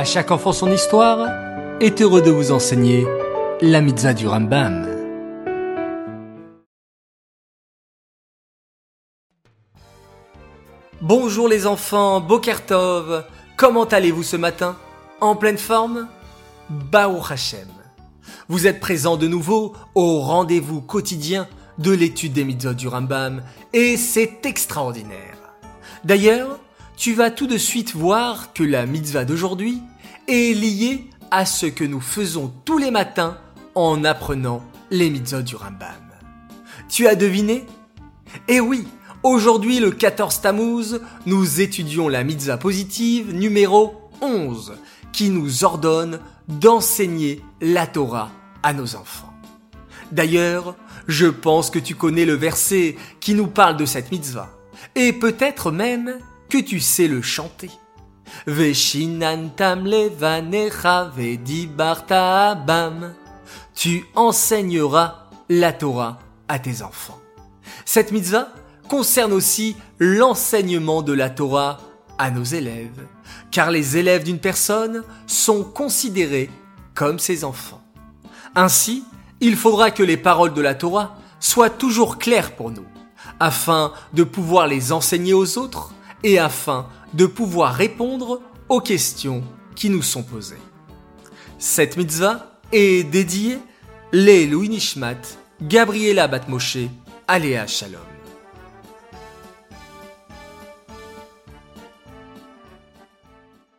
À chaque enfant son histoire est heureux de vous enseigner la mitzvah du Rambam. Bonjour les enfants, Bokertov, comment allez-vous ce matin? En pleine forme? Baou Hashem. Vous êtes présents de nouveau au rendez-vous quotidien de l'étude des mitzvot du Rambam et c'est extraordinaire. D'ailleurs, tu vas tout de suite voir que la mitzvah d'aujourd'hui est liée à ce que nous faisons tous les matins en apprenant les mitzvot du Rambam. Tu as deviné? Eh oui, aujourd'hui le 14 Tammuz, nous étudions la mitzvah positive numéro 11 qui nous ordonne d'enseigner la Torah à nos enfants. D'ailleurs, je pense que tu connais le verset qui nous parle de cette mitzvah. Et peut-être même que tu sais le chanter. Tu enseigneras la Torah à tes enfants. Cette mitzvah concerne aussi l'enseignement de la Torah à nos élèves, car les élèves d'une personne sont considérés comme ses enfants. Ainsi, il faudra que les paroles de la Torah soient toujours claires pour nous, afin de pouvoir les enseigner aux autres et afin de pouvoir répondre aux questions qui nous sont posées. Cette mitzvah est dédiée les Louis Nishmat, Gabriela Batmoshe, Aléa Shalom.